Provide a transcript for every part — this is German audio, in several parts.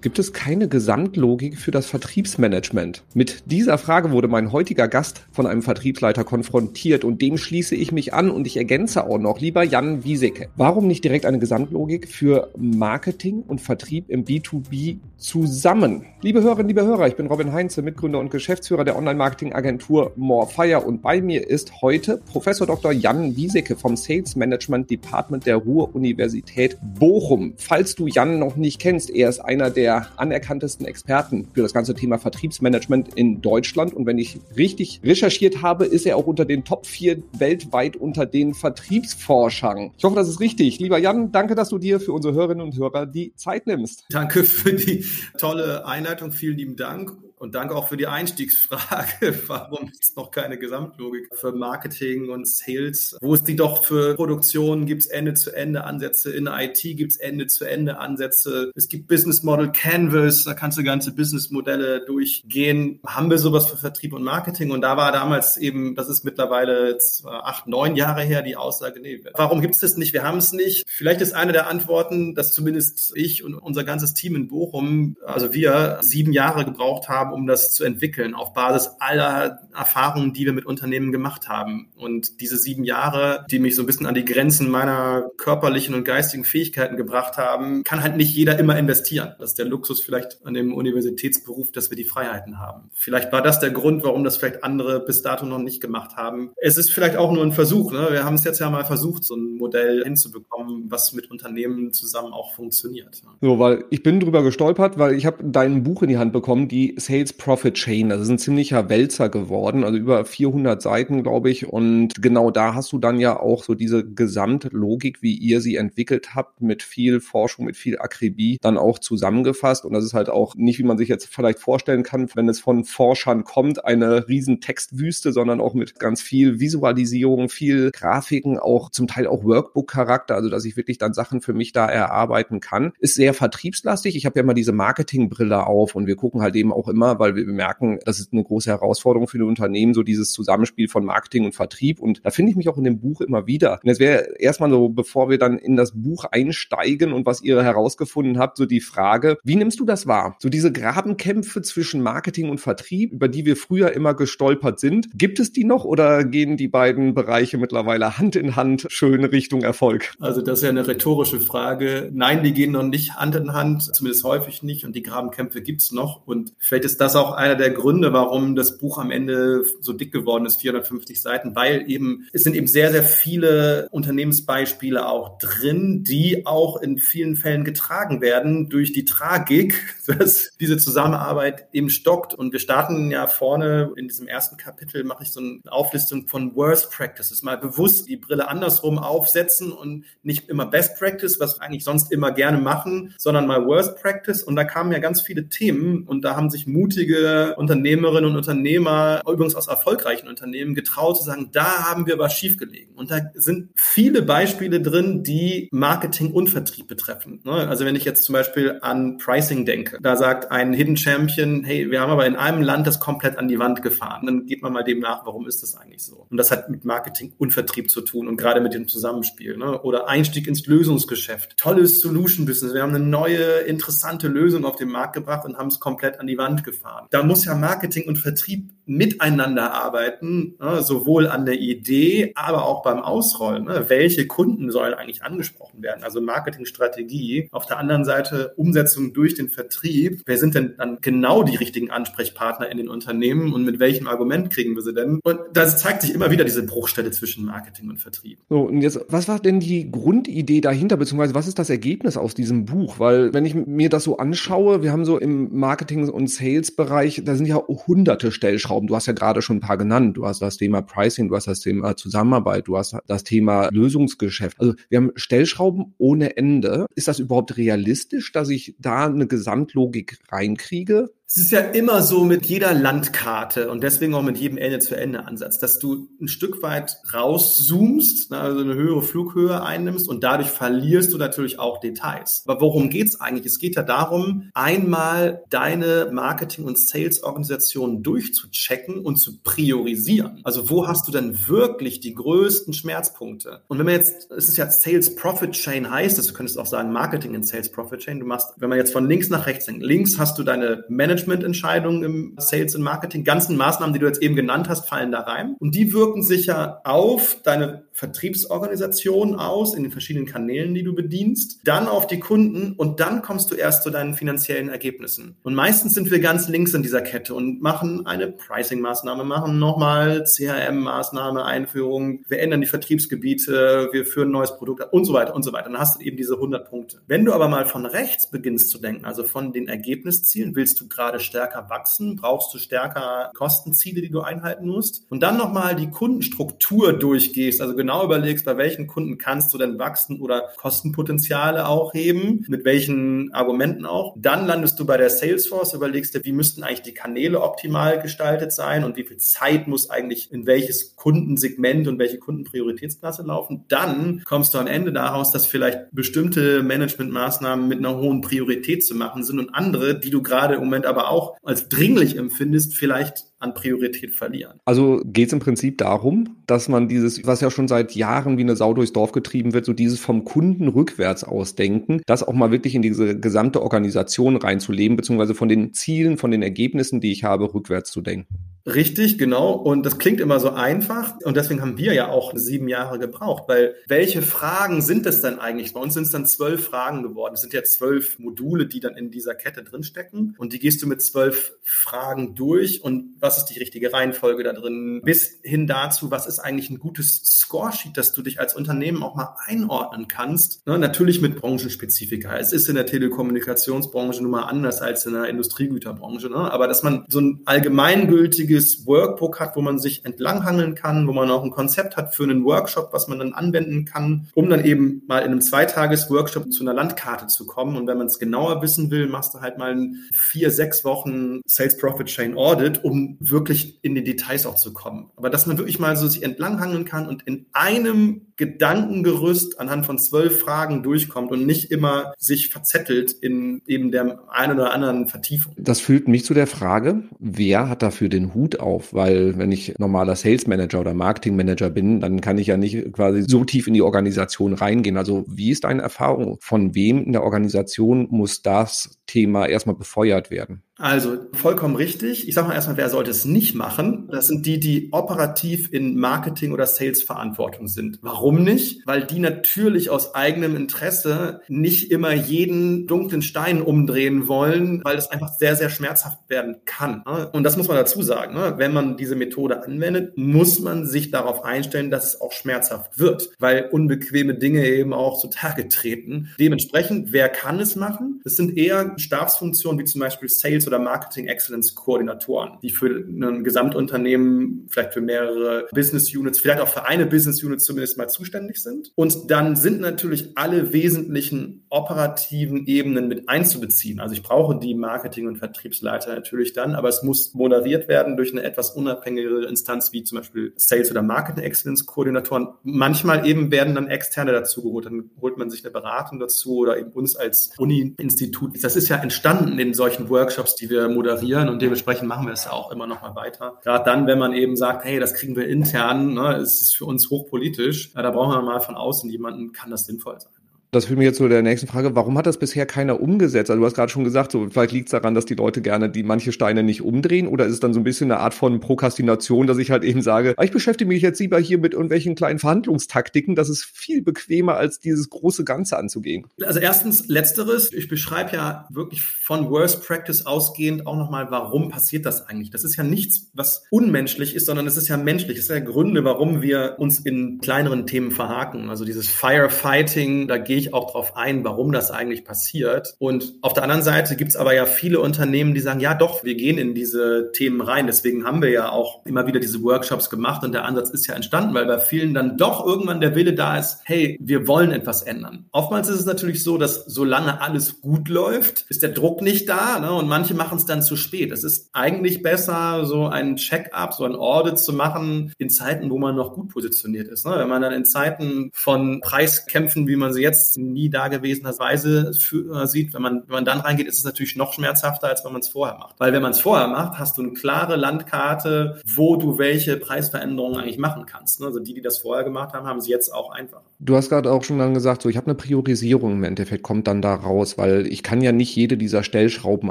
gibt es keine Gesamtlogik für das Vertriebsmanagement? Mit dieser Frage wurde mein heutiger Gast von einem Vertriebsleiter konfrontiert und dem schließe ich mich an und ich ergänze auch noch, lieber Jan Wiesecke. Warum nicht direkt eine Gesamtlogik für Marketing und Vertrieb im B2B zusammen? Liebe Hörerinnen, liebe Hörer, ich bin Robin Heinze, Mitgründer und Geschäftsführer der Online-Marketing-Agentur Morefire und bei mir ist heute Professor Dr. Jan Wiesecke vom Sales Management Department der Ruhr-Universität Bochum. Falls du Jan noch nicht kennst, er ist einer der anerkanntesten Experten für das ganze Thema Vertriebsmanagement in Deutschland. Und wenn ich richtig recherchiert habe, ist er auch unter den Top 4 weltweit unter den Vertriebsforschern. Ich hoffe, das ist richtig. Lieber Jan, danke, dass du dir für unsere Hörerinnen und Hörer die Zeit nimmst. Danke für die tolle Einleitung. Vielen lieben Dank. Und danke auch für die Einstiegsfrage, warum ist noch keine Gesamtlogik für Marketing und Sales? Wo ist die doch für Produktion? Gibt es Ende-zu-Ende-Ansätze? In IT gibt es Ende-zu-Ende-Ansätze. Es gibt Business Model Canvas, da kannst du ganze Business-Modelle durchgehen. Haben wir sowas für Vertrieb und Marketing? Und da war damals eben, das ist mittlerweile acht, neun Jahre her, die Aussage, nee, warum gibt es das nicht? Wir haben es nicht. Vielleicht ist eine der Antworten, dass zumindest ich und unser ganzes Team in Bochum, also wir, sieben Jahre gebraucht haben, haben, um das zu entwickeln, auf Basis aller Erfahrungen, die wir mit Unternehmen gemacht haben. Und diese sieben Jahre, die mich so ein bisschen an die Grenzen meiner körperlichen und geistigen Fähigkeiten gebracht haben, kann halt nicht jeder immer investieren. Das ist der Luxus vielleicht an dem Universitätsberuf, dass wir die Freiheiten haben. Vielleicht war das der Grund, warum das vielleicht andere bis dato noch nicht gemacht haben. Es ist vielleicht auch nur ein Versuch. Ne? Wir haben es jetzt ja mal versucht, so ein Modell hinzubekommen, was mit Unternehmen zusammen auch funktioniert. So, weil ich bin drüber gestolpert, weil ich habe dein Buch in die Hand bekommen, die Sales Sales Profit Chain. Das ist ein ziemlicher Wälzer geworden, also über 400 Seiten, glaube ich. Und genau da hast du dann ja auch so diese Gesamtlogik, wie ihr sie entwickelt habt, mit viel Forschung, mit viel Akribie, dann auch zusammengefasst. Und das ist halt auch nicht, wie man sich jetzt vielleicht vorstellen kann, wenn es von Forschern kommt, eine riesen Textwüste, sondern auch mit ganz viel Visualisierung, viel Grafiken, auch zum Teil auch Workbook-Charakter, also dass ich wirklich dann Sachen für mich da erarbeiten kann. Ist sehr vertriebslastig. Ich habe ja immer diese Marketingbrille auf und wir gucken halt eben auch immer Thema, weil wir merken, das ist eine große Herausforderung für die Unternehmen, so dieses Zusammenspiel von Marketing und Vertrieb. Und da finde ich mich auch in dem Buch immer wieder. Und es wäre erstmal so, bevor wir dann in das Buch einsteigen und was ihr herausgefunden habt, so die Frage, wie nimmst du das wahr? So diese Grabenkämpfe zwischen Marketing und Vertrieb, über die wir früher immer gestolpert sind. Gibt es die noch oder gehen die beiden Bereiche mittlerweile Hand in Hand schön Richtung Erfolg? Also das ist ja eine rhetorische Frage. Nein, die gehen noch nicht Hand in Hand, zumindest häufig nicht. Und die Grabenkämpfe gibt's noch. Und vielleicht ist das auch einer der Gründe, warum das Buch am Ende so dick geworden ist, 450 Seiten, weil eben, es sind eben sehr, sehr viele Unternehmensbeispiele auch drin, die auch in vielen Fällen getragen werden durch die Tragik, dass diese Zusammenarbeit eben stockt. Und wir starten ja vorne in diesem ersten Kapitel, mache ich so eine Auflistung von Worst Practices, mal bewusst die Brille andersrum aufsetzen und nicht immer Best Practice, was wir eigentlich sonst immer gerne machen, sondern mal Worst Practice. Und da kamen ja ganz viele Themen und da haben sich mutige Unternehmerinnen und Unternehmer, übrigens aus erfolgreichen Unternehmen, getraut zu sagen, da haben wir was schiefgelegen. Und da sind viele Beispiele drin, die Marketing und Vertrieb betreffen. Ne? Also wenn ich jetzt zum Beispiel an Pricing denke, da sagt ein Hidden Champion, hey, wir haben aber in einem Land das komplett an die Wand gefahren. Dann geht man mal dem nach, warum ist das eigentlich so? Und das hat mit Marketing und Vertrieb zu tun und gerade mit dem Zusammenspiel. Ne? Oder Einstieg ins Lösungsgeschäft. Tolles Solution Business. Wir haben eine neue, interessante Lösung auf den Markt gebracht und haben es komplett an die Wand gefahren. Da muss ja Marketing und Vertrieb miteinander arbeiten, ne, sowohl an der Idee, aber auch beim Ausrollen. Ne, welche Kunden sollen eigentlich angesprochen werden? Also Marketingstrategie. Auf der anderen Seite Umsetzung durch den Vertrieb. Wer sind denn dann genau die richtigen Ansprechpartner in den Unternehmen und mit welchem Argument kriegen wir sie denn? Und da zeigt sich immer wieder diese Bruchstelle zwischen Marketing und Vertrieb. So, und jetzt, was war denn die Grundidee dahinter, beziehungsweise was ist das Ergebnis aus diesem Buch? Weil, wenn ich mir das so anschaue, wir haben so im Marketing- und Sales-Bereich, da sind ja hunderte Stellschrauben Stellschrauben. Du hast ja gerade schon ein paar genannt. Du hast das Thema Pricing, du hast das Thema Zusammenarbeit, du hast das Thema Lösungsgeschäft. Also wir haben Stellschrauben ohne Ende. Ist das überhaupt realistisch, dass ich da eine Gesamtlogik reinkriege? Es ist ja immer so mit jeder Landkarte und deswegen auch mit jedem Ende-zu-Ende-Ansatz, dass du ein Stück weit rauszoomst, ne, also eine höhere Flughöhe einnimmst und dadurch verlierst du natürlich auch Details. Aber worum geht's eigentlich? Es geht ja darum, einmal deine Marketing- und Sales-Organisation durchzuchecken und zu priorisieren. Also wo hast du denn wirklich die größten Schmerzpunkte? Und wenn man jetzt, es ist ja Sales Profit Chain heißt es, du könntest auch sagen Marketing in Sales Profit Chain, du machst, wenn man jetzt von links nach rechts denkt, links hast du deine Manager Managemententscheidungen im Sales und Marketing. Ganzen Maßnahmen, die du jetzt eben genannt hast, fallen da rein. Und die wirken sich ja auf deine Vertriebsorganisation aus, in den verschiedenen Kanälen, die du bedienst, dann auf die Kunden und dann kommst du erst zu deinen finanziellen Ergebnissen. Und meistens sind wir ganz links in dieser Kette und machen eine Pricing-Maßnahme, machen nochmal CRM-Maßnahme, Einführung, wir ändern die Vertriebsgebiete, wir führen ein neues Produkt und so weiter und so weiter. Dann hast du eben diese 100 Punkte. Wenn du aber mal von rechts beginnst zu denken, also von den Ergebniszielen, willst du gerade stärker wachsen, brauchst du stärker Kostenziele, die du einhalten musst und dann nochmal die Kundenstruktur durchgehst, also genau überlegst, bei welchen Kunden kannst du denn wachsen oder Kostenpotenziale auch heben, mit welchen Argumenten auch. Dann landest du bei der Salesforce, überlegst dir, wie müssten eigentlich die Kanäle optimal gestaltet sein und wie viel Zeit muss eigentlich in welches Kundensegment und welche Kundenprioritätsklasse laufen. Dann kommst du am Ende daraus, dass vielleicht bestimmte Managementmaßnahmen mit einer hohen Priorität zu machen sind und andere, die du gerade im Moment aber auch als dringlich empfindest, vielleicht an Priorität verlieren. Also geht es im Prinzip darum, dass man dieses, was ja schon seit Jahren wie eine Sau durchs Dorf getrieben wird, so dieses vom Kunden rückwärts ausdenken, das auch mal wirklich in diese gesamte Organisation reinzuleben, beziehungsweise von den Zielen, von den Ergebnissen, die ich habe, rückwärts zu denken. Richtig, genau. Und das klingt immer so einfach. Und deswegen haben wir ja auch sieben Jahre gebraucht, weil welche Fragen sind es dann eigentlich? Bei uns sind es dann zwölf Fragen geworden. Es sind ja zwölf Module, die dann in dieser Kette drinstecken. Und die gehst du mit zwölf Fragen durch. Und was ist die richtige Reihenfolge da drin? Bis hin dazu, was ist eigentlich ein gutes Scoresheet, dass du dich als Unternehmen auch mal einordnen kannst? Ne, natürlich mit Branchenspezifika. Es ist in der Telekommunikationsbranche nun mal anders als in der Industriegüterbranche. Ne? Aber dass man so ein allgemeingültiges Workbook hat, wo man sich entlanghangeln kann, wo man auch ein Konzept hat für einen Workshop, was man dann anwenden kann, um dann eben mal in einem Zweitages-Workshop zu einer Landkarte zu kommen. Und wenn man es genauer wissen will, machst du halt mal ein vier, sechs Wochen Sales Profit Chain Audit, um wirklich in die Details auch zu kommen. Aber dass man wirklich mal so sich entlanghangeln kann und in einem Gedankengerüst anhand von zwölf Fragen durchkommt und nicht immer sich verzettelt in eben der einen oder anderen Vertiefung. Das führt mich zu der Frage, wer hat dafür den Hut auf? Weil wenn ich normaler Sales Manager oder Marketing Manager bin, dann kann ich ja nicht quasi so tief in die Organisation reingehen. Also wie ist deine Erfahrung? Von wem in der Organisation muss das Thema erstmal befeuert werden? Also vollkommen richtig. Ich sage mal erstmal, wer sollte es nicht machen? Das sind die, die operativ in Marketing oder Sales Verantwortung sind. Warum nicht? Weil die natürlich aus eigenem Interesse nicht immer jeden dunklen Stein umdrehen wollen, weil es einfach sehr, sehr schmerzhaft werden kann. Und das muss man dazu sagen. Ne? Wenn man diese Methode anwendet, muss man sich darauf einstellen, dass es auch schmerzhaft wird, weil unbequeme Dinge eben auch zutage treten. Dementsprechend, wer kann es machen? Das sind eher Stabsfunktionen wie zum Beispiel Sales oder Marketing Excellence Koordinatoren, die für ein Gesamtunternehmen, vielleicht für mehrere Business Units, vielleicht auch für eine Business Unit zumindest mal zuständig sind. Und dann sind natürlich alle wesentlichen operativen Ebenen mit einzubeziehen. Also ich brauche die Marketing- und Vertriebsleiter natürlich dann, aber es muss moderiert werden durch eine etwas unabhängigere Instanz wie zum Beispiel Sales oder Marketing Excellence Koordinatoren. Manchmal eben werden dann Externe dazu geholt. Dann holt man sich eine Beratung dazu oder eben uns als Uni-Institut. Das ist ja entstanden in solchen Workshops, die wir moderieren und dementsprechend machen wir es ja auch immer noch mal weiter. Gerade dann, wenn man eben sagt, hey, das kriegen wir intern, ne, ist es für uns hochpolitisch, ja, da brauchen wir mal von außen jemanden, kann das sinnvoll sein das führt mich jetzt zu der nächsten Frage. Warum hat das bisher keiner umgesetzt? Also du hast gerade schon gesagt, so vielleicht liegt es daran, dass die Leute gerne die manche Steine nicht umdrehen oder ist es dann so ein bisschen eine Art von Prokrastination, dass ich halt eben sage, ah, ich beschäftige mich jetzt lieber hier mit irgendwelchen kleinen Verhandlungstaktiken. Das ist viel bequemer, als dieses große Ganze anzugehen. Also erstens letzteres. Ich beschreibe ja wirklich von Worst Practice ausgehend auch nochmal, warum passiert das eigentlich? Das ist ja nichts, was unmenschlich ist, sondern es ist ja menschlich. Es ist ja Gründe, warum wir uns in kleineren Themen verhaken. Also dieses Firefighting, da gehe ich ich auch darauf ein, warum das eigentlich passiert. Und auf der anderen Seite gibt es aber ja viele Unternehmen, die sagen, ja doch, wir gehen in diese Themen rein. Deswegen haben wir ja auch immer wieder diese Workshops gemacht und der Ansatz ist ja entstanden, weil bei vielen dann doch irgendwann der Wille da ist, hey, wir wollen etwas ändern. Oftmals ist es natürlich so, dass solange alles gut läuft, ist der Druck nicht da ne? und manche machen es dann zu spät. Es ist eigentlich besser, so einen Check-up, so ein Audit zu machen in Zeiten, wo man noch gut positioniert ist. Ne? Wenn man dann in Zeiten von Preiskämpfen, wie man sie jetzt nie dagewesenerweise äh, sieht, wenn man, wenn man dann reingeht, ist es natürlich noch schmerzhafter, als wenn man es vorher macht. Weil wenn man es vorher macht, hast du eine klare Landkarte, wo du welche Preisveränderungen eigentlich machen kannst. Ne? Also die, die das vorher gemacht haben, haben sie jetzt auch einfach. Du hast gerade auch schon dann gesagt, so ich habe eine Priorisierung im Endeffekt kommt dann da raus, weil ich kann ja nicht jede dieser Stellschrauben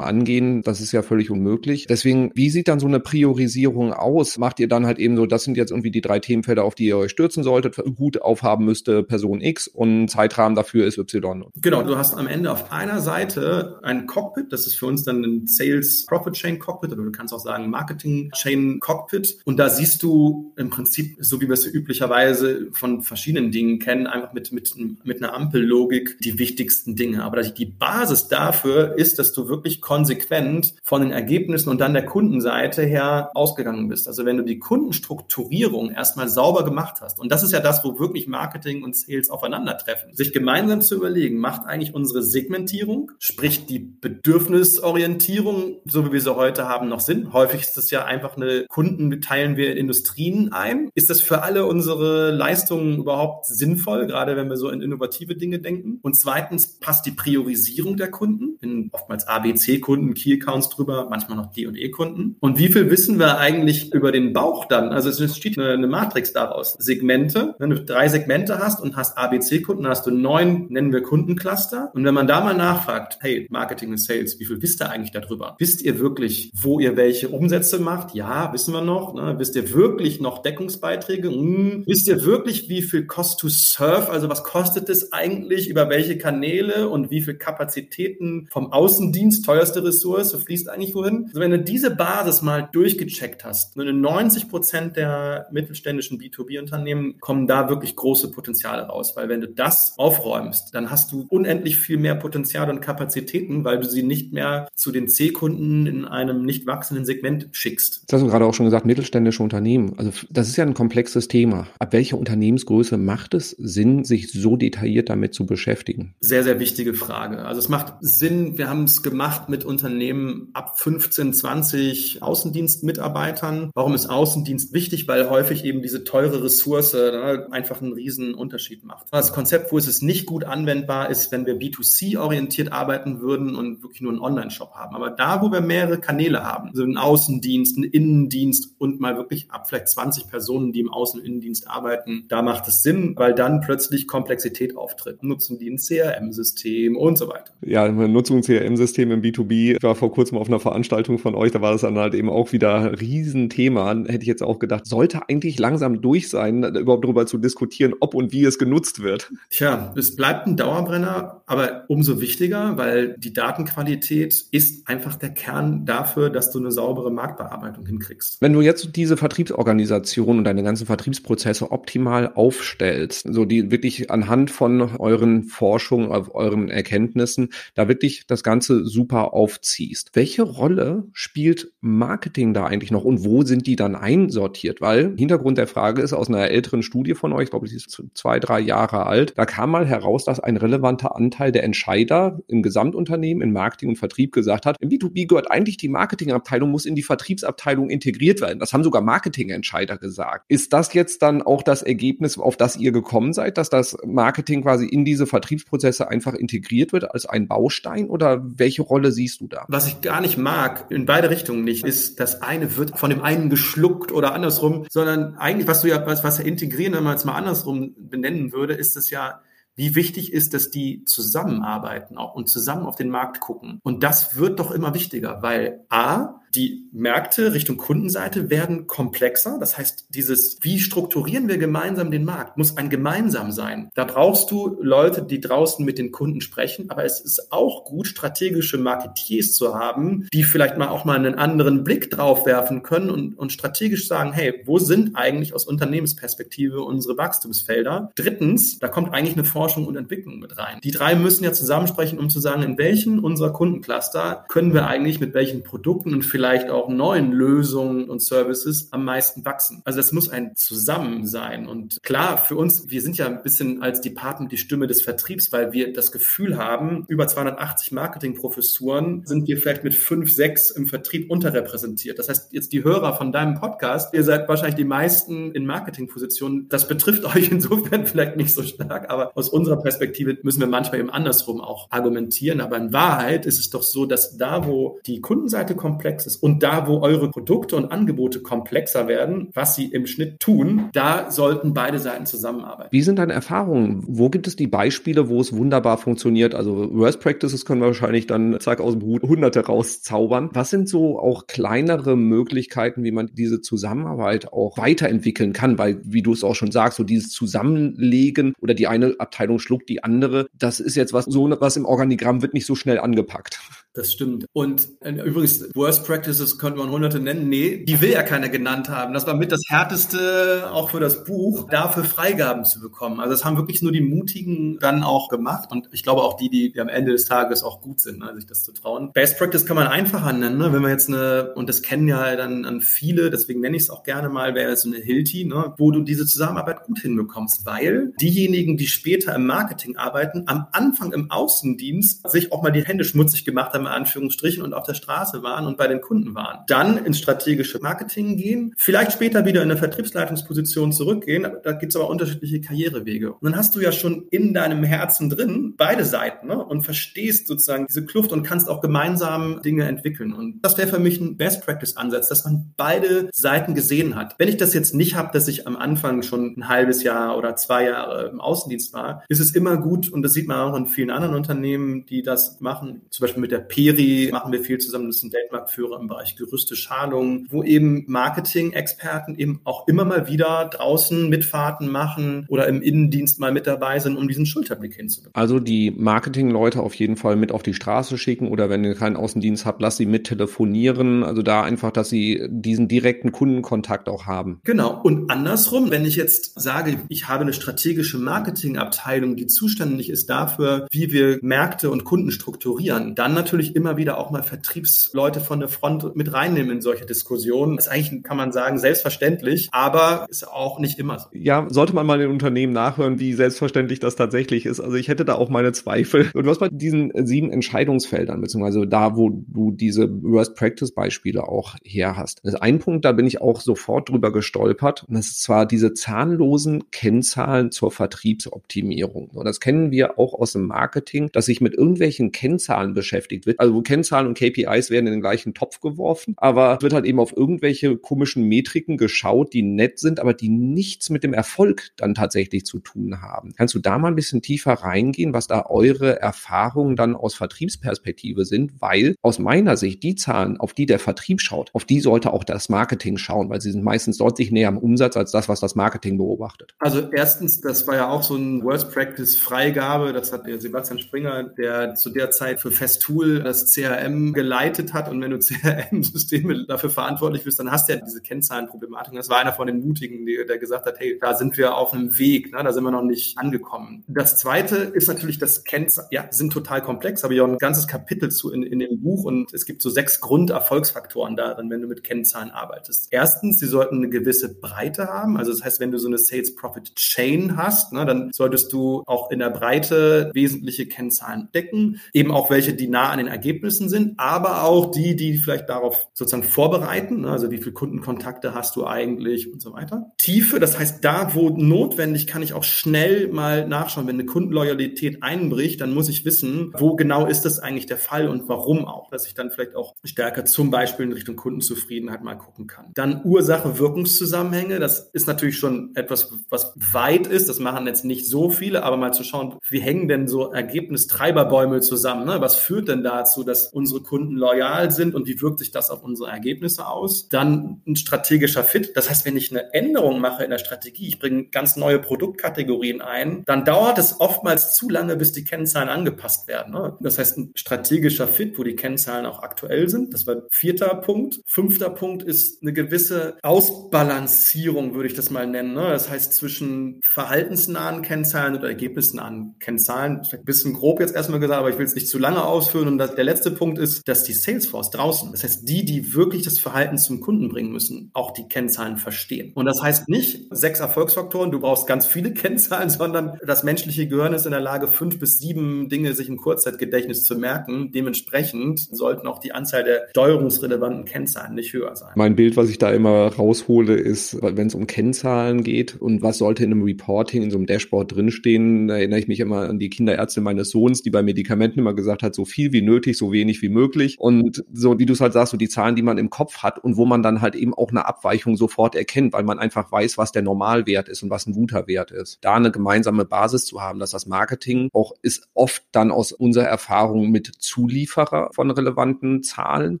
angehen. Das ist ja völlig unmöglich. Deswegen, wie sieht dann so eine Priorisierung aus? Macht ihr dann halt eben so, das sind jetzt irgendwie die drei Themenfelder, auf die ihr euch stürzen solltet, gut aufhaben müsste Person X und Zeitrahmen dafür ist Y. Genau, du hast am Ende auf einer Seite ein Cockpit, das ist für uns dann ein Sales Profit Chain Cockpit oder du kannst auch sagen Marketing Chain Cockpit und da siehst du im Prinzip, so wie wir es üblicherweise von verschiedenen Dingen kennen, einfach mit, mit, mit einer Ampellogik die wichtigsten Dinge. Aber die Basis dafür ist, dass du wirklich konsequent von den Ergebnissen und dann der Kundenseite her ausgegangen bist. Also wenn du die Kundenstrukturierung erstmal sauber gemacht hast, und das ist ja das, wo wirklich Marketing und Sales aufeinandertreffen, sich gemeinsam zu überlegen, macht eigentlich unsere Segmentierung, sprich die Bedürfnisorientierung, so wie wir sie heute haben, noch Sinn? Häufig ist es ja einfach eine Kunden teilen wir in Industrien ein. Ist das für alle unsere Leistungen überhaupt sinnvoll, gerade wenn wir so in innovative Dinge denken? Und zweitens, passt die Priorisierung der Kunden? In oftmals ABC-Kunden, Key-Accounts drüber, manchmal noch D- und E-Kunden. Und wie viel wissen wir eigentlich über den Bauch dann? Also es steht eine, eine Matrix daraus. Segmente. Wenn du drei Segmente hast und hast ABC-Kunden, hast du neun, nennen wir Kundencluster. Und wenn man da mal nachfragt, hey, Marketing und Sales, wie viel wisst ihr eigentlich darüber? Wisst ihr wirklich, wo ihr welche Umsätze macht? Ja, wissen wir noch. Ne? Wisst ihr wirklich noch Deckungsbeiträge? Hm. Wisst ihr wirklich, wie viel Cost to Serve, also was kostet es eigentlich, über welche Kanäle und wie viel Kapazitäten vom Außendienst, teuerste Ressource, fließt eigentlich wohin? Also wenn du diese Basis mal durchgecheckt hast, nur 90 Prozent der mittelständischen B2B-Unternehmen kommen da wirklich große Potenziale raus, weil wenn du das aufräumst, dann hast du unendlich viel mehr Potenzial und Kapazitäten, weil du sie nicht mehr zu den C-Kunden in einem nicht wachsenden Segment schickst. Das hast du gerade auch schon gesagt, mittelständische Unternehmen. Also das ist ja ein komplexes Thema. Ab welcher Unternehmensgröße macht es Sinn, sich so detailliert damit zu beschäftigen? Sehr, sehr wichtige Frage. Also es macht Sinn, wir haben es gemacht mit Unternehmen ab 15, 20 Außendienstmitarbeitern. Warum ist Außendienst wichtig? Weil häufig eben diese teure Ressource ne, einfach einen riesen Unterschied macht. Das Konzept, wo es ist nicht gut anwendbar ist, wenn wir B2C-orientiert arbeiten würden und wirklich nur einen Online-Shop haben. Aber da, wo wir mehrere Kanäle haben, also einen Außendienst, einen Innendienst und mal wirklich ab vielleicht 20 Personen, die im Außen- und Innendienst arbeiten, da macht es Sinn, weil dann plötzlich Komplexität auftritt. Nutzen die ein CRM-System und so weiter. Ja, Nutzung CRM-System im B2B. Ich war vor kurzem auf einer Veranstaltung von euch, da war das dann halt eben auch wieder ein Riesenthema. Hätte ich jetzt auch gedacht, sollte eigentlich langsam durch sein, überhaupt darüber zu diskutieren, ob und wie es genutzt wird. Tja, bleibt ein Dauerbrenner, aber umso wichtiger, weil die Datenqualität ist einfach der Kern dafür, dass du eine saubere Marktbearbeitung hinkriegst. Wenn du jetzt diese Vertriebsorganisation und deine ganzen Vertriebsprozesse optimal aufstellst, so die wirklich anhand von euren Forschungen, euren Erkenntnissen, da wirklich das Ganze super aufziehst. Welche Rolle spielt Marketing da eigentlich noch und wo sind die dann einsortiert? Weil Hintergrund der Frage ist aus einer älteren Studie von euch, ich glaube, sie ist zwei, drei Jahre alt, da kam mal heraus, dass ein relevanter Anteil der Entscheider im Gesamtunternehmen, in Marketing und Vertrieb gesagt hat, im B2B gehört eigentlich die Marketingabteilung, muss in die Vertriebsabteilung integriert werden. Das haben sogar Marketingentscheider gesagt. Ist das jetzt dann auch das Ergebnis, auf das ihr gekommen seid, dass das Marketing quasi in diese Vertriebsprozesse einfach integriert wird als ein Baustein oder welche Rolle siehst du da? Was ich gar nicht mag, in beide Richtungen nicht, ist, das eine wird von dem einen geschluckt oder andersrum, sondern eigentlich, was du ja, was, was integrieren, wenn man es mal andersrum benennen würde, ist es ja, wie wichtig ist, dass die zusammenarbeiten auch und zusammen auf den Markt gucken. Und das wird doch immer wichtiger, weil A, Die Märkte Richtung Kundenseite werden komplexer. Das heißt, dieses, wie strukturieren wir gemeinsam den Markt, muss ein gemeinsam sein. Da brauchst du Leute, die draußen mit den Kunden sprechen, aber es ist auch gut, strategische Marketiers zu haben, die vielleicht mal auch mal einen anderen Blick drauf werfen können und, und strategisch sagen, hey, wo sind eigentlich aus Unternehmensperspektive unsere Wachstumsfelder? Drittens, da kommt eigentlich eine Forschung und Entwicklung mit rein. Die drei müssen ja zusammensprechen, um zu sagen, in welchen unserer Kundencluster können wir eigentlich mit welchen Produkten und vielleicht auch neuen Lösungen und Services am meisten wachsen. Also das muss ein Zusammen sein. Und klar, für uns, wir sind ja ein bisschen als Department die Stimme des Vertriebs, weil wir das Gefühl haben, über 280 Marketingprofessuren sind wir vielleicht mit fünf, sechs im Vertrieb unterrepräsentiert. Das heißt, jetzt die Hörer von deinem Podcast, ihr seid wahrscheinlich die meisten in Marketingpositionen. Das betrifft euch insofern vielleicht nicht so stark, aber aus unserer Perspektive müssen wir manchmal eben andersrum auch argumentieren. Aber in Wahrheit ist es doch so, dass da, wo die Kundenseite komplex ist und da, wo eure Produkte und Angebote komplexer werden, was sie im Schnitt tun, da sollten beide Seiten zusammenarbeiten. Wie sind deine Erfahrungen? Wo gibt es die Beispiele, wo es wunderbar funktioniert? Also Worst Practices können wir wahrscheinlich dann zack aus dem Hut hunderte rauszaubern. Was sind so auch kleinere Möglichkeiten, wie man diese Zusammenarbeit auch weiterentwickeln kann? Weil, wie du es auch schon sagst, so dieses Zusammenlegen oder die eine Abteilung schluckt die andere, das ist jetzt was, so was im Organigramm wird nicht so schnell angepackt. Das stimmt. Und äh, übrigens, Worst Practices könnte man hunderte nennen. Nee, die will ja keiner genannt haben. Das war mit das härteste, auch für das Buch, dafür Freigaben zu bekommen. Also das haben wirklich nur die Mutigen dann auch gemacht. Und ich glaube auch die, die am Ende des Tages auch gut sind, ne, sich das zu trauen. Best Practice kann man einfacher nennen, ne? wenn man jetzt eine, und das kennen ja dann an viele, deswegen nenne ich es auch gerne mal, wäre so eine Hilti, ne? wo du diese Zusammenarbeit gut hinbekommst, weil diejenigen, die später im Marketing arbeiten, am Anfang im Außendienst sich auch mal die Hände schmutzig gemacht haben, Anführungsstrichen, und auf der Straße waren und bei den Kunden waren. Dann ins strategische Marketing gehen, vielleicht später wieder in eine Vertriebsleitungsposition zurückgehen. Da gibt es aber unterschiedliche Karrierewege. Und dann hast du ja schon in deinem Herzen drin beide Seiten ne? und verstehst sozusagen diese Kluft und kannst auch gemeinsam Dinge entwickeln. Und das wäre für mich ein Best-Practice-Ansatz, dass man beide Seiten gesehen hat. Wenn ich das jetzt nicht habe, dass ich am Anfang schon ein halbes Jahr oder zwei Jahre im Außendienst war, ist es immer gut, und das sieht man auch in vielen anderen Unternehmen, die das machen, zum Beispiel mit der Peri machen wir viel zusammen, das ein Weltmarktführer im Bereich Gerüste, Schalungen, wo eben Marketing-Experten eben auch immer mal wieder draußen Mitfahrten machen oder im Innendienst mal mit dabei sind, um diesen Schulterblick hinzubekommen. Also die Marketing-Leute auf jeden Fall mit auf die Straße schicken oder wenn ihr keinen Außendienst habt, lasst sie mit telefonieren. Also da einfach, dass sie diesen direkten Kundenkontakt auch haben. Genau. Und andersrum, wenn ich jetzt sage, ich habe eine strategische Marketingabteilung, die zuständig ist dafür, wie wir Märkte und Kunden strukturieren, dann natürlich natürlich immer wieder auch mal Vertriebsleute von der Front mit reinnehmen in solche Diskussionen. Das ist eigentlich, kann man sagen, selbstverständlich, aber ist auch nicht immer so. Ja, sollte man mal in Unternehmen nachhören, wie selbstverständlich das tatsächlich ist. Also ich hätte da auch meine Zweifel. Und was bei diesen sieben Entscheidungsfeldern, beziehungsweise da, wo du diese Worst Practice Beispiele auch her hast. Das ist ein Punkt, da bin ich auch sofort drüber gestolpert. Und das ist zwar diese zahnlosen Kennzahlen zur Vertriebsoptimierung. Und das kennen wir auch aus dem Marketing, dass sich mit irgendwelchen Kennzahlen beschäftigt wird. Also Kennzahlen und KPIs werden in den gleichen Topf geworfen, aber es wird halt eben auf irgendwelche komischen Metriken geschaut, die nett sind, aber die nichts mit dem Erfolg dann tatsächlich zu tun haben. Kannst du da mal ein bisschen tiefer reingehen, was da eure Erfahrungen dann aus Vertriebsperspektive sind? Weil aus meiner Sicht die Zahlen, auf die der Vertrieb schaut, auf die sollte auch das Marketing schauen, weil sie sind meistens deutlich näher am Umsatz als das, was das Marketing beobachtet. Also erstens, das war ja auch so ein Worst Practice Freigabe, das hat der Sebastian Springer, der zu der Zeit für Festool das CRM geleitet hat. Und wenn du CRM-Systeme dafür verantwortlich bist, dann hast du ja diese Kennzahlenproblematik. Das war einer von den Mutigen, der gesagt hat, hey, da sind wir auf einem Weg, ne? da sind wir noch nicht angekommen. Das zweite ist natürlich, das Kennzahlen, ja, sind total komplex, habe ich auch ein ganzes Kapitel zu in, in dem Buch und es gibt so sechs Grunderfolgsfaktoren darin, wenn du mit Kennzahlen arbeitest. Erstens, sie sollten eine gewisse Breite haben. Also das heißt, wenn du so eine Sales Profit Chain hast, ne, dann solltest du auch in der Breite wesentliche Kennzahlen decken, eben auch welche, die nah an den Ergebnissen sind, aber auch die, die vielleicht darauf sozusagen vorbereiten, ne? also wie viele Kundenkontakte hast du eigentlich und so weiter. Tiefe, das heißt, da wo notwendig, kann ich auch schnell mal nachschauen. Wenn eine Kundenloyalität einbricht, dann muss ich wissen, wo genau ist das eigentlich der Fall und warum auch, dass ich dann vielleicht auch stärker zum Beispiel in Richtung Kundenzufriedenheit mal gucken kann. Dann Ursache-Wirkungszusammenhänge, das ist natürlich schon etwas, was weit ist, das machen jetzt nicht so viele, aber mal zu schauen, wie hängen denn so Ergebnistreiberbäume zusammen, ne? was führt denn da dazu, dass unsere Kunden loyal sind und wie wirkt sich das auf unsere Ergebnisse aus. Dann ein strategischer Fit. Das heißt, wenn ich eine Änderung mache in der Strategie, ich bringe ganz neue Produktkategorien ein, dann dauert es oftmals zu lange, bis die Kennzahlen angepasst werden. Ne? Das heißt, ein strategischer Fit, wo die Kennzahlen auch aktuell sind. Das war vierter Punkt. Fünfter Punkt ist eine gewisse Ausbalancierung, würde ich das mal nennen. Ne? Das heißt, zwischen verhaltensnahen Kennzahlen oder ergebnisnahen Kennzahlen. Ein bisschen grob jetzt erstmal gesagt, aber ich will es nicht zu lange ausführen. Und das, der letzte Punkt ist, dass die Salesforce draußen, das heißt, die, die wirklich das Verhalten zum Kunden bringen müssen, auch die Kennzahlen verstehen. Und das heißt nicht sechs Erfolgsfaktoren, du brauchst ganz viele Kennzahlen, sondern das menschliche Gehirn ist in der Lage, fünf bis sieben Dinge sich im Kurzzeitgedächtnis zu merken. Dementsprechend sollten auch die Anzahl der steuerungsrelevanten Kennzahlen nicht höher sein. Mein Bild, was ich da immer raushole, ist, wenn es um Kennzahlen geht und was sollte in einem Reporting, in so einem Dashboard drinstehen, da erinnere ich mich immer an die Kinderärztin meines Sohns, die bei Medikamenten immer gesagt hat, so viel wie nötig, so wenig wie möglich. Und so, wie du es halt sagst, so die Zahlen, die man im Kopf hat und wo man dann halt eben auch eine Abweichung sofort erkennt, weil man einfach weiß, was der Normalwert ist und was ein guter Wert ist. Da eine gemeinsame Basis zu haben, dass das Marketing auch ist oft dann aus unserer Erfahrung mit Zulieferer von relevanten Zahlen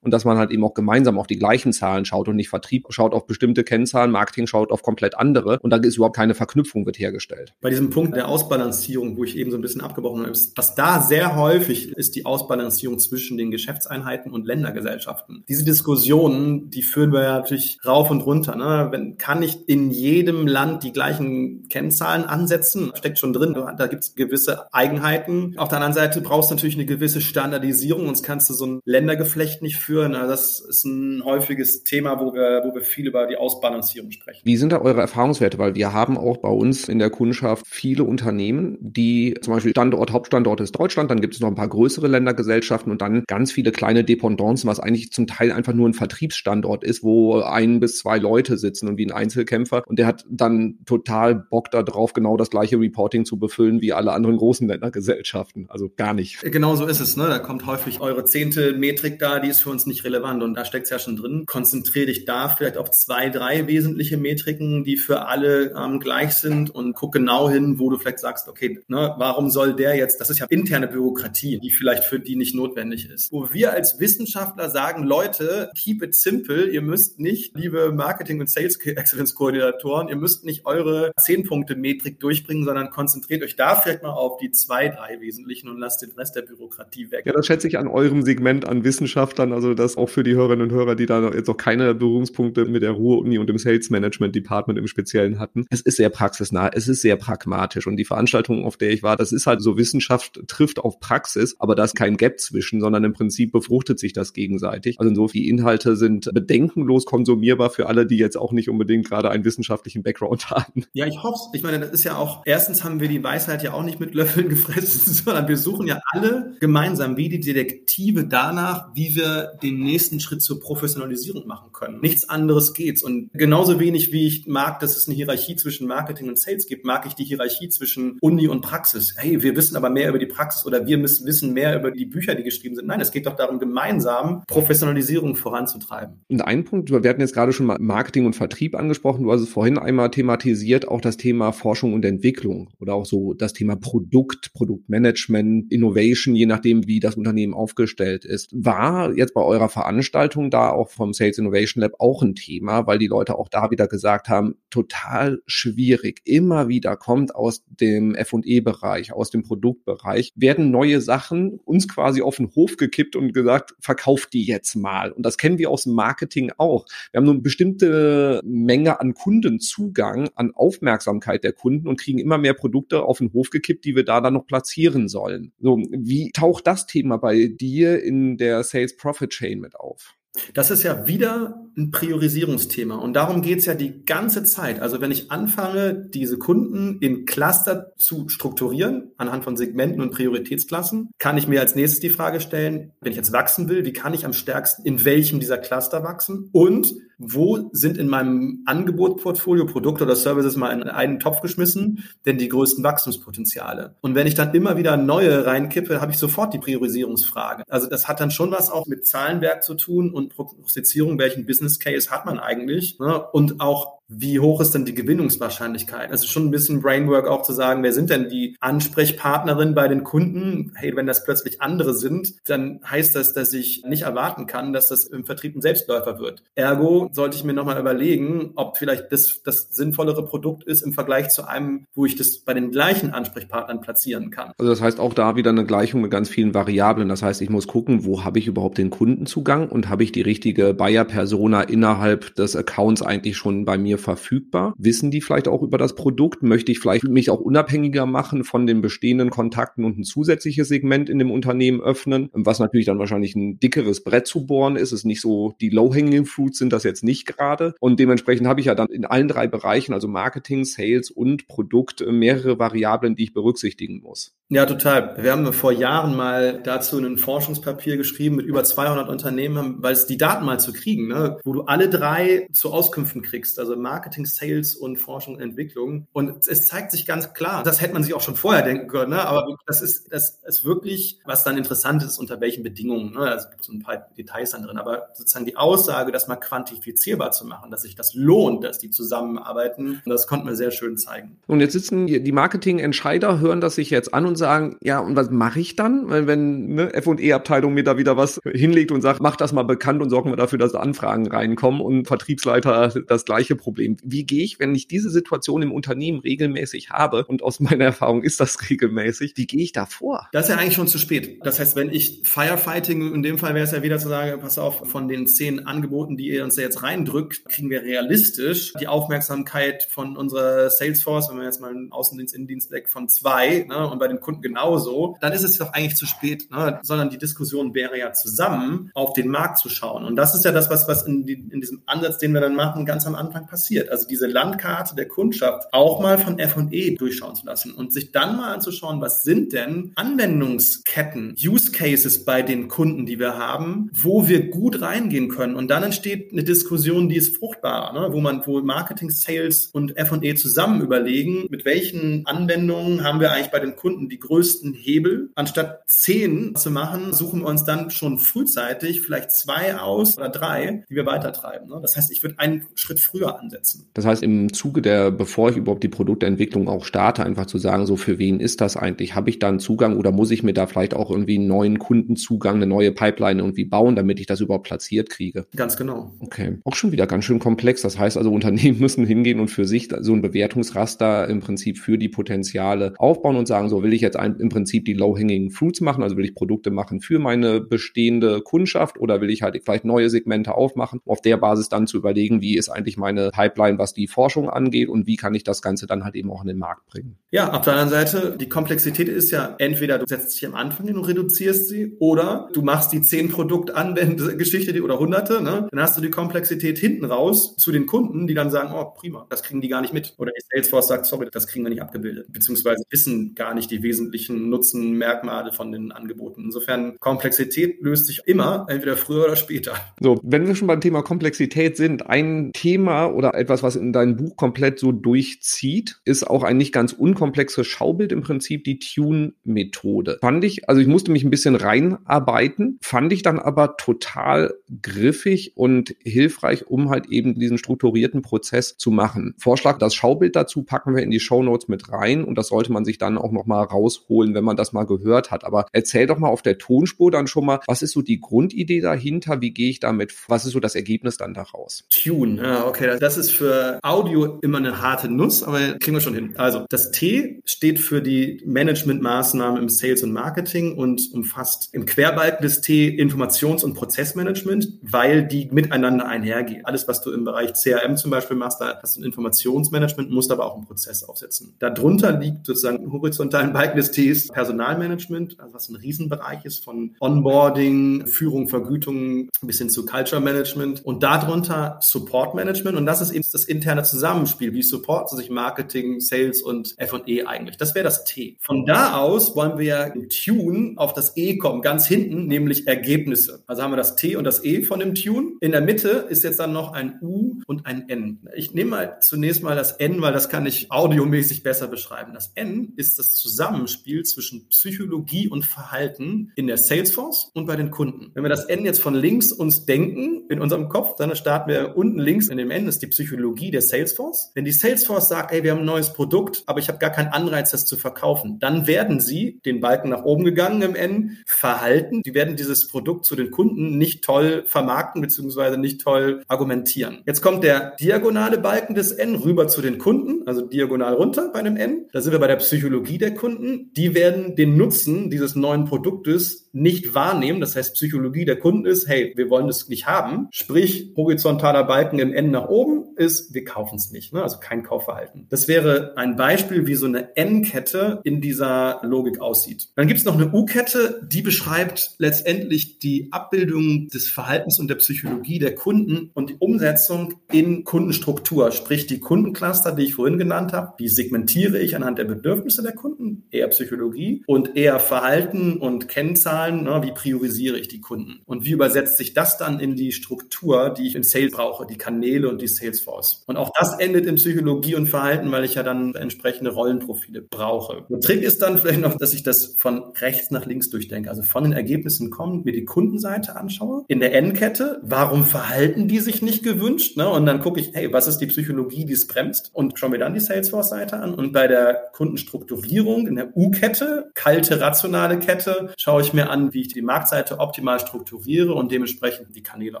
und dass man halt eben auch gemeinsam auf die gleichen Zahlen schaut und nicht Vertrieb schaut auf bestimmte Kennzahlen, Marketing schaut auf komplett andere und da ist überhaupt keine Verknüpfung wird hergestellt. Bei diesem Punkt der Ausbalancierung, wo ich eben so ein bisschen abgebrochen habe, was da sehr häufig ist die Ausbalancierung zwischen den Geschäftseinheiten und Ländergesellschaften. Diese Diskussionen, die führen wir ja natürlich rauf und runter. Ne? Wenn, kann ich in jedem Land die gleichen Kennzahlen ansetzen? Steckt schon drin. Da gibt es gewisse Eigenheiten. Auf der anderen Seite brauchst du natürlich eine gewisse Standardisierung, sonst kannst du so ein Ländergeflecht nicht führen. Also das ist ein häufiges Thema, wo wir, wo wir viel über die Ausbalancierung sprechen. Wie sind da eure Erfahrungswerte? Weil wir haben auch bei uns in der Kundschaft viele Unternehmen, die zum Beispiel Standort, Hauptstandort ist Deutschland, dann gibt es noch ein paar größere Ländergesellschaften und dann ganz viele kleine Dependancen, was eigentlich zum Teil einfach nur ein Vertriebsstandort ist, wo ein bis zwei Leute sitzen und wie ein Einzelkämpfer und der hat dann total Bock darauf, genau das gleiche Reporting zu befüllen wie alle anderen großen Ländergesellschaften. Also gar nicht. Genau so ist es. Ne? Da kommt häufig eure zehnte Metrik da, die ist für uns nicht relevant und da steckt es ja schon drin. Konzentriere dich da vielleicht auf zwei, drei wesentliche Metriken, die für alle ähm, gleich sind und guck genau hin, wo du vielleicht sagst, okay, ne, warum soll der jetzt, das ist ja interne Bürokratie, die vielleicht für die nicht notwendig ist. Wo wir als Wissenschaftler sagen, Leute, keep it simple, ihr müsst nicht, liebe Marketing- und Sales Excellence-Koordinatoren, ihr müsst nicht eure zehn Punkte Metrik durchbringen, sondern konzentriert euch da vielleicht mal auf die zwei, drei wesentlichen und lasst den Rest der Bürokratie weg. Ja, das schätze ich an eurem Segment an Wissenschaftlern, also das auch für die Hörerinnen und Hörer, die da jetzt auch keine Berührungspunkte mit der Ruhr-Uni und dem Sales Management Department im Speziellen hatten. Es ist sehr praxisnah, es ist sehr pragmatisch und die Veranstaltung, auf der ich war, das ist halt so Wissenschaft trifft auf Praxis, aber da ist kein Gap zwischen, sondern im Prinzip befruchtet sich das gegenseitig. Also insofern, die Inhalte sind bedenkenlos konsumierbar für alle, die jetzt auch nicht unbedingt gerade einen wissenschaftlichen Background haben. Ja, ich hoffe Ich meine, das ist ja auch, erstens haben wir die Weisheit ja auch nicht mit Löffeln gefressen, sondern wir suchen ja alle gemeinsam wie die Detektive danach, wie wir den nächsten Schritt zur Professionalisierung machen können. Nichts anderes geht's. Und genauso wenig wie ich mag, dass es eine Hierarchie zwischen Marketing und Sales gibt, mag ich die Hierarchie zwischen Uni und Praxis. Hey, wir wissen aber mehr über die Praxis oder wir müssen wissen mehr über die Bücher, die geschrieben sind. Nein, es geht doch darum, gemeinsam Professionalisierung voranzutreiben. Und ein Punkt, wir hatten jetzt gerade schon mal Marketing und Vertrieb angesprochen. Du hast es vorhin einmal thematisiert, auch das Thema Forschung und Entwicklung oder auch so das Thema Produkt, Produktmanagement, Innovation, je nachdem, wie das Unternehmen aufgestellt ist. War jetzt bei eurer Veranstaltung da auch vom Sales Innovation Lab auch ein Thema, weil die Leute auch da wieder gesagt haben, total schwierig. Immer wieder kommt aus dem F&E-Bereich, aus dem Produktbereich, werden neue Sachen uns quasi auf den Hof gekippt und gesagt, verkauft die jetzt mal. Und das kennen wir aus dem Marketing auch. Wir haben nur eine bestimmte Menge an Kundenzugang, an Aufmerksamkeit der Kunden und kriegen immer mehr Produkte auf den Hof gekippt, die wir da dann noch platzieren sollen. So, wie taucht das Thema bei dir in der Sales Profit Chain mit auf? Das ist ja wieder ein Priorisierungsthema und darum geht's ja die ganze Zeit. Also wenn ich anfange, diese Kunden in Cluster zu strukturieren, anhand von Segmenten und Prioritätsklassen, kann ich mir als nächstes die Frage stellen, wenn ich jetzt wachsen will, wie kann ich am stärksten in welchem dieser Cluster wachsen und wo sind in meinem Angebotsportfolio Produkte oder Services mal in einen Topf geschmissen, denn die größten Wachstumspotenziale. Und wenn ich dann immer wieder neue reinkippe, habe ich sofort die Priorisierungsfrage. Also das hat dann schon was auch mit Zahlenwerk zu tun und Prognostizierung, welchen Business Case hat man eigentlich ne? und auch wie hoch ist denn die Gewinnungswahrscheinlichkeit? Also schon ein bisschen Brainwork auch zu sagen, wer sind denn die Ansprechpartnerinnen bei den Kunden? Hey, wenn das plötzlich andere sind, dann heißt das, dass ich nicht erwarten kann, dass das im Vertrieb ein Selbstläufer wird. Ergo sollte ich mir nochmal überlegen, ob vielleicht das das sinnvollere Produkt ist im Vergleich zu einem, wo ich das bei den gleichen Ansprechpartnern platzieren kann. Also das heißt auch da wieder eine Gleichung mit ganz vielen Variablen. Das heißt, ich muss gucken, wo habe ich überhaupt den Kundenzugang und habe ich die richtige Buyer-Persona innerhalb des Accounts eigentlich schon bei mir verfügbar? Wissen die vielleicht auch über das Produkt? Möchte ich vielleicht mich auch unabhängiger machen von den bestehenden Kontakten und ein zusätzliches Segment in dem Unternehmen öffnen? Was natürlich dann wahrscheinlich ein dickeres Brett zu bohren ist. Es ist nicht so, die Low-Hanging Fruits sind das jetzt nicht gerade. Und dementsprechend habe ich ja dann in allen drei Bereichen, also Marketing, Sales und Produkt, mehrere Variablen, die ich berücksichtigen muss. Ja, total. Wir haben vor Jahren mal dazu ein Forschungspapier geschrieben mit über 200 Unternehmen, weil es die Daten mal zu kriegen, ne, wo du alle drei zu Auskünften kriegst, also Marketing, Sales und Forschung und Entwicklung. Und es zeigt sich ganz klar, das hätte man sich auch schon vorher denken können, ne, aber das ist, das ist wirklich, was dann interessant ist, unter welchen Bedingungen. Ne, also gibt so ein paar Details dann drin, aber sozusagen die Aussage, das mal quantifizierbar zu machen, dass sich das lohnt, dass die zusammenarbeiten, das konnten wir sehr schön zeigen. Und jetzt sitzen die Marketing-Entscheider, hören das sich jetzt an und sagen, ja, und was mache ich dann? Weil wenn ne, F&E-Abteilung mir da wieder was hinlegt und sagt, mach das mal bekannt und sorgen wir dafür, dass Anfragen reinkommen und Vertriebsleiter das gleiche Problem. Wie gehe ich, wenn ich diese Situation im Unternehmen regelmäßig habe und aus meiner Erfahrung ist das regelmäßig, wie gehe ich da vor? Das ist ja eigentlich schon zu spät. Das heißt, wenn ich Firefighting, in dem Fall wäre es ja wieder zu sagen, pass auf, von den zehn Angeboten, die ihr uns da jetzt reindrückt, kriegen wir realistisch die Aufmerksamkeit von unserer Salesforce, wenn wir jetzt mal einen Außendienst, Innendienst weg von zwei ne, und bei den Kunden Kunden genauso, dann ist es doch eigentlich zu spät, ne? sondern die Diskussion wäre ja zusammen auf den Markt zu schauen. Und das ist ja das, was, was in, die, in diesem Ansatz, den wir dann machen, ganz am Anfang passiert. Also diese Landkarte der Kundschaft auch mal von F&E durchschauen zu lassen und sich dann mal anzuschauen, was sind denn Anwendungsketten, Use Cases bei den Kunden, die wir haben, wo wir gut reingehen können. Und dann entsteht eine Diskussion, die ist fruchtbar, ne? wo man, wo Marketing, Sales und F&E zusammen überlegen, mit welchen Anwendungen haben wir eigentlich bei den Kunden die größten Hebel. Anstatt zehn zu machen, suchen wir uns dann schon frühzeitig vielleicht zwei aus oder drei, die wir weitertreiben. Ne? Das heißt, ich würde einen Schritt früher ansetzen. Das heißt, im Zuge der, bevor ich überhaupt die Produktentwicklung auch starte, einfach zu sagen, so für wen ist das eigentlich? Habe ich da einen Zugang oder muss ich mir da vielleicht auch irgendwie einen neuen Kundenzugang, eine neue Pipeline irgendwie bauen, damit ich das überhaupt platziert kriege? Ganz genau. Okay. Auch schon wieder ganz schön komplex. Das heißt also, Unternehmen müssen hingehen und für sich so ein Bewertungsraster im Prinzip für die Potenziale aufbauen und sagen, so will ich jetzt ein, im Prinzip die low-hanging fruits machen? Also will ich Produkte machen für meine bestehende Kundschaft oder will ich halt vielleicht neue Segmente aufmachen? Auf der Basis dann zu überlegen, wie ist eigentlich meine Pipeline, was die Forschung angeht und wie kann ich das Ganze dann halt eben auch in den Markt bringen? Ja, auf der anderen Seite, die Komplexität ist ja entweder du setzt dich am Anfang hin und reduzierst sie oder du machst die zehn Produktanwendgeschichte oder hunderte, ne? dann hast du die Komplexität hinten raus zu den Kunden, die dann sagen, oh prima, das kriegen die gar nicht mit. Oder die Salesforce sagt, sorry, das kriegen wir nicht abgebildet. Beziehungsweise wissen gar nicht die wesentlichen Nutzenmerkmale von den Angeboten. Insofern Komplexität löst sich immer, entweder früher oder später. So, wenn wir schon beim Thema Komplexität sind, ein Thema oder etwas, was in deinem Buch komplett so durchzieht, ist auch ein nicht ganz unkomplexes Schaubild im Prinzip die Tune-Methode. Fand ich, also ich musste mich ein bisschen reinarbeiten, fand ich dann aber total griffig und hilfreich, um halt eben diesen strukturierten Prozess zu machen. Vorschlag, das Schaubild dazu packen wir in die Show Notes mit rein und das sollte man sich dann auch nochmal rausholen, wenn man das mal gehört hat. Aber erzähl doch mal auf der Tonspur dann schon mal, was ist so die Grundidee dahinter? Wie gehe ich damit? Was ist so das Ergebnis dann daraus? Tune, ja, okay. Das ist für Audio immer eine harte Nuss, aber kriegen wir schon hin. Also das T steht für die Managementmaßnahmen im Sales und Marketing und umfasst im Querbalken des T Informations- und Prozessmanagement, weil die miteinander einhergehen. Alles, was du im Bereich CRM zum Beispiel machst, da hast du ein Informationsmanagement, musst aber auch einen Prozess aufsetzen. Darunter liegt sozusagen im horizontalen Balken des T ist Personalmanagement, also was ein Riesenbereich ist von Onboarding, Führung, Vergütung bis hin zu Culture Management und darunter Support Management und das ist eben das interne Zusammenspiel. Wie supporten sich Marketing, Sales und F&E eigentlich? Das wäre das T. Von da aus wollen wir ja im Tune auf das E kommen, ganz hinten, nämlich Ergebnisse. Also haben wir das T und das E von dem Tune. In der Mitte ist jetzt dann noch ein U und ein N. Ich nehme mal zunächst mal das N, weil das kann ich audiomäßig besser beschreiben. Das N ist das Zusammen Zusammenspiel zwischen Psychologie und Verhalten in der Salesforce und bei den Kunden. Wenn wir das N jetzt von links uns denken in unserem Kopf, dann starten wir unten links in dem N ist die Psychologie der Salesforce. Wenn die Salesforce sagt, ey, wir haben ein neues Produkt, aber ich habe gar keinen Anreiz, das zu verkaufen, dann werden sie den Balken nach oben gegangen im N verhalten. Die werden dieses Produkt zu den Kunden nicht toll vermarkten beziehungsweise nicht toll argumentieren. Jetzt kommt der diagonale Balken des N rüber zu den Kunden, also diagonal runter bei einem N. Da sind wir bei der Psychologie der Kunden. Die werden den Nutzen dieses neuen Produktes nicht wahrnehmen. Das heißt, Psychologie der Kunden ist, hey, wir wollen das nicht haben. Sprich, horizontaler Balken im N nach oben ist, wir kaufen es nicht. Ne? Also kein Kaufverhalten. Das wäre ein Beispiel, wie so eine N-Kette in dieser Logik aussieht. Dann gibt es noch eine U-Kette, die beschreibt letztendlich die Abbildung des Verhaltens und der Psychologie der Kunden und die Umsetzung in Kundenstruktur. Sprich, die Kundencluster, die ich vorhin genannt habe, die segmentiere ich anhand der Bedürfnisse der Kunden, eher Psychologie und eher Verhalten und Kennzahlen Zahlen, ne, wie priorisiere ich die Kunden und wie übersetzt sich das dann in die Struktur, die ich im Sales brauche, die Kanäle und die Salesforce. Und auch das endet in Psychologie und Verhalten, weil ich ja dann entsprechende Rollenprofile brauche. Der Trick ist dann vielleicht noch, dass ich das von rechts nach links durchdenke, also von den Ergebnissen kommen, mir die Kundenseite anschaue. In der N-Kette, warum verhalten die sich nicht gewünscht? Ne? Und dann gucke ich, hey, was ist die Psychologie, die es bremst? Und schaue mir dann die Salesforce-Seite an. Und bei der Kundenstrukturierung in der U-Kette, kalte, rationale Kette, schaue ich mir an, wie ich die Marktseite optimal strukturiere und dementsprechend die Kanäle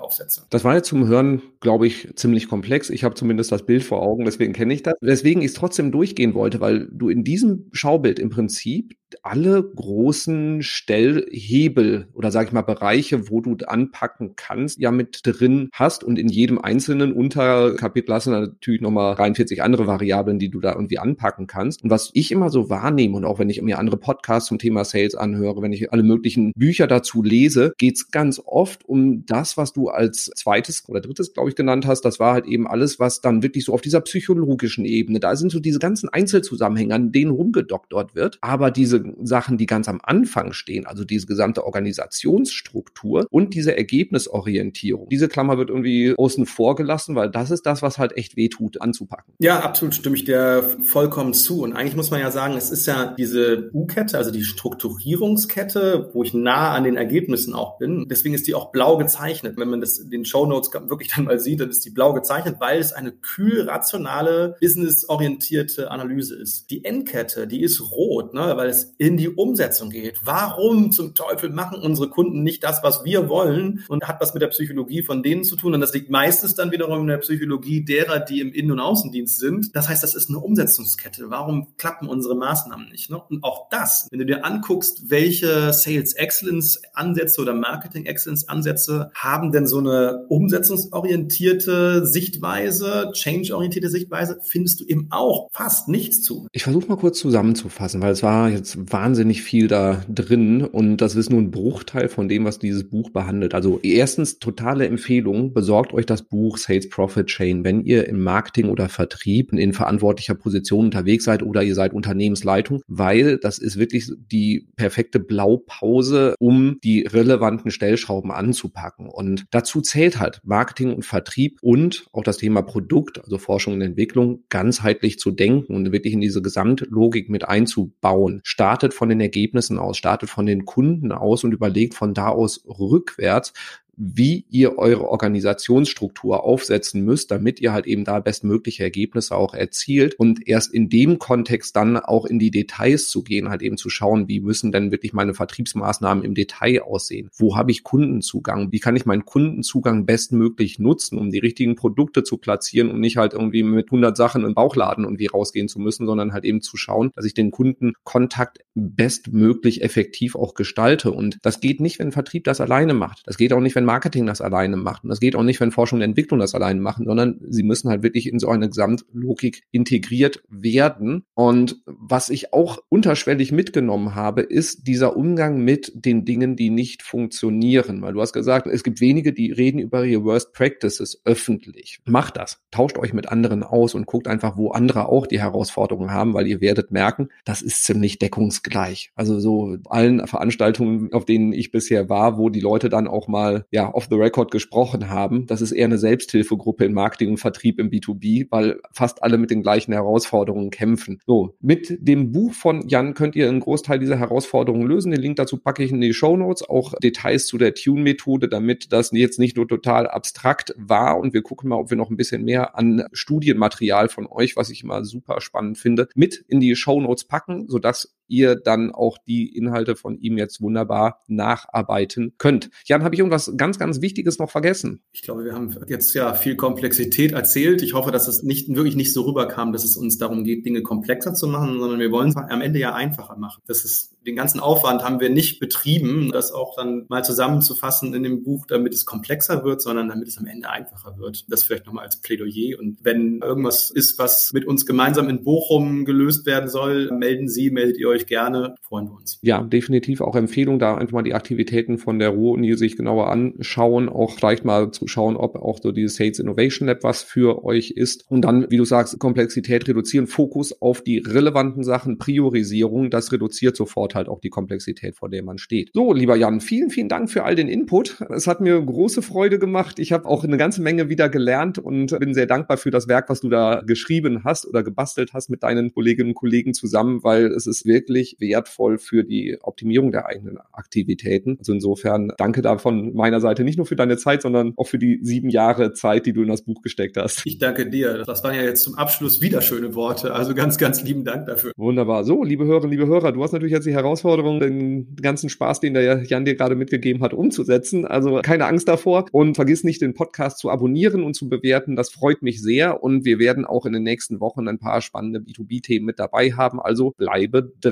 aufsetze. Das war jetzt zum Hören, glaube ich, ziemlich komplex. Ich habe zumindest das Bild vor Augen, deswegen kenne ich das. Weswegen ich es trotzdem durchgehen wollte, weil du in diesem Schaubild im Prinzip alle großen Stellhebel oder sage ich mal Bereiche, wo du anpacken kannst, ja mit drin hast und in jedem einzelnen Unterkapitel hast du natürlich nochmal 43 andere Variablen, die du da irgendwie anpacken kannst. Und was ich immer so wahrnehme und auch wenn ich mir andere Podcasts zum Thema Sales anhöre, wenn ich alle möglichen Bücher dazu lese, geht es ganz oft um das, was du als zweites oder drittes, glaube ich, genannt hast. Das war halt eben alles, was dann wirklich so auf dieser psychologischen Ebene, da sind so diese ganzen Einzelzusammenhänge, an denen rumgedoktort wird. Aber diese Sachen, die ganz am Anfang stehen, also diese gesamte Organisationsstruktur und diese Ergebnisorientierung, diese Klammer wird irgendwie außen vor gelassen, weil das ist das, was halt echt wehtut, anzupacken. Ja, absolut stimme ich dir vollkommen zu. Und eigentlich muss man ja sagen, es ist ja diese U-Kette, also die Strukturierungskette, wo ich nah an den Ergebnissen auch bin. Deswegen ist die auch blau gezeichnet. Wenn man das in den Show Notes wirklich dann mal sieht, dann ist die blau gezeichnet, weil es eine kühl rationale, businessorientierte Analyse ist. Die Endkette, die ist rot, ne, weil es in die Umsetzung geht. Warum zum Teufel machen unsere Kunden nicht das, was wir wollen und hat was mit der Psychologie von denen zu tun? Und das liegt meistens dann wiederum in der Psychologie derer, die im Innen- und Außendienst sind. Das heißt, das ist eine Umsetzungskette. Warum klappen unsere Maßnahmen nicht? Ne? Und auch das, wenn du dir anguckst, welche Sales Excellence Ansätze oder Marketing Excellence Ansätze haben denn so eine umsetzungsorientierte Sichtweise, change-orientierte Sichtweise, findest du eben auch fast nichts zu. Ich versuche mal kurz zusammenzufassen, weil es war jetzt wahnsinnig viel da drin und das ist nur ein Bruchteil von dem, was dieses Buch behandelt. Also erstens totale Empfehlung, besorgt euch das Buch Sales Profit Chain, wenn ihr im Marketing oder Vertrieb in verantwortlicher Position unterwegs seid oder ihr seid Unternehmensleitung, weil das ist wirklich die perfekte Blaupause, um die relevanten Stellschrauben anzupacken. Und dazu zählt halt Marketing und Vertrieb und auch das Thema Produkt, also Forschung und Entwicklung, ganzheitlich zu denken und wirklich in diese Gesamtlogik mit einzubauen. Startet von den Ergebnissen aus, startet von den Kunden aus und überlegt von da aus rückwärts, wie ihr eure Organisationsstruktur aufsetzen müsst, damit ihr halt eben da bestmögliche Ergebnisse auch erzielt und erst in dem Kontext dann auch in die Details zu gehen, halt eben zu schauen, wie müssen denn wirklich meine Vertriebsmaßnahmen im Detail aussehen? Wo habe ich Kundenzugang? Wie kann ich meinen Kundenzugang bestmöglich nutzen, um die richtigen Produkte zu platzieren und nicht halt irgendwie mit 100 Sachen im Bauchladen irgendwie rausgehen zu müssen, sondern halt eben zu schauen, dass ich den Kundenkontakt bestmöglich effektiv auch gestalte. Und das geht nicht, wenn Vertrieb das alleine macht. Das geht auch nicht, wenn Marketing das alleine macht. Und das geht auch nicht, wenn Forschung und Entwicklung das alleine machen, sondern sie müssen halt wirklich in so eine Gesamtlogik integriert werden. Und was ich auch unterschwellig mitgenommen habe, ist dieser Umgang mit den Dingen, die nicht funktionieren. Weil du hast gesagt, es gibt wenige, die reden über ihre Worst Practices öffentlich. Macht das. Tauscht euch mit anderen aus und guckt einfach, wo andere auch die Herausforderungen haben, weil ihr werdet merken, das ist ziemlich deckungsgleich. Also so allen Veranstaltungen, auf denen ich bisher war, wo die Leute dann auch mal ja off the record gesprochen haben. Das ist eher eine Selbsthilfegruppe in Marketing und Vertrieb im B2B, weil fast alle mit den gleichen Herausforderungen kämpfen. So, mit dem Buch von Jan könnt ihr einen Großteil dieser Herausforderungen lösen. Den Link dazu packe ich in die Show Notes, auch Details zu der Tune-Methode, damit das jetzt nicht nur total abstrakt war und wir gucken mal, ob wir noch ein bisschen mehr an Studienmaterial von euch, was ich immer super spannend finde, mit in die Show Notes packen, sodass ihr dann auch die Inhalte von ihm jetzt wunderbar nacharbeiten könnt. Jan, habe ich irgendwas ganz, ganz Wichtiges noch vergessen? Ich glaube, wir haben jetzt ja viel Komplexität erzählt. Ich hoffe, dass es nicht wirklich nicht so rüberkam, dass es uns darum geht, Dinge komplexer zu machen, sondern wir wollen es am Ende ja einfacher machen. Das ist den ganzen Aufwand haben wir nicht betrieben, das auch dann mal zusammenzufassen in dem Buch, damit es komplexer wird, sondern damit es am Ende einfacher wird. Das vielleicht nochmal als Plädoyer. Und wenn irgendwas ist, was mit uns gemeinsam in Bochum gelöst werden soll, melden Sie, meldet ihr euch gerne, freuen wir uns. Ja, definitiv auch Empfehlung, da einfach mal die Aktivitäten von der Ruhr-Uni sich genauer anschauen, auch vielleicht mal zu schauen, ob auch so dieses Sales Innovation Lab was für euch ist. Und dann, wie du sagst, Komplexität reduzieren, Fokus auf die relevanten Sachen, Priorisierung, das reduziert sofort halt auch die Komplexität, vor der man steht. So, lieber Jan, vielen, vielen Dank für all den Input. Es hat mir große Freude gemacht. Ich habe auch eine ganze Menge wieder gelernt und bin sehr dankbar für das Werk, was du da geschrieben hast oder gebastelt hast mit deinen Kolleginnen und Kollegen zusammen, weil es ist wirklich wertvoll für die Optimierung der eigenen Aktivitäten. Also insofern danke da von meiner Seite nicht nur für deine Zeit, sondern auch für die sieben Jahre Zeit, die du in das Buch gesteckt hast. Ich danke dir. Das waren ja jetzt zum Abschluss wieder schöne Worte. Also ganz, ganz lieben Dank dafür. Wunderbar. So, liebe Hörerinnen, liebe Hörer, du hast natürlich jetzt die Herausforderung, den ganzen Spaß, den der Jan dir gerade mitgegeben hat, umzusetzen. Also keine Angst davor und vergiss nicht, den Podcast zu abonnieren und zu bewerten. Das freut mich sehr und wir werden auch in den nächsten Wochen ein paar spannende B2B-Themen mit dabei haben. Also bleibe dran.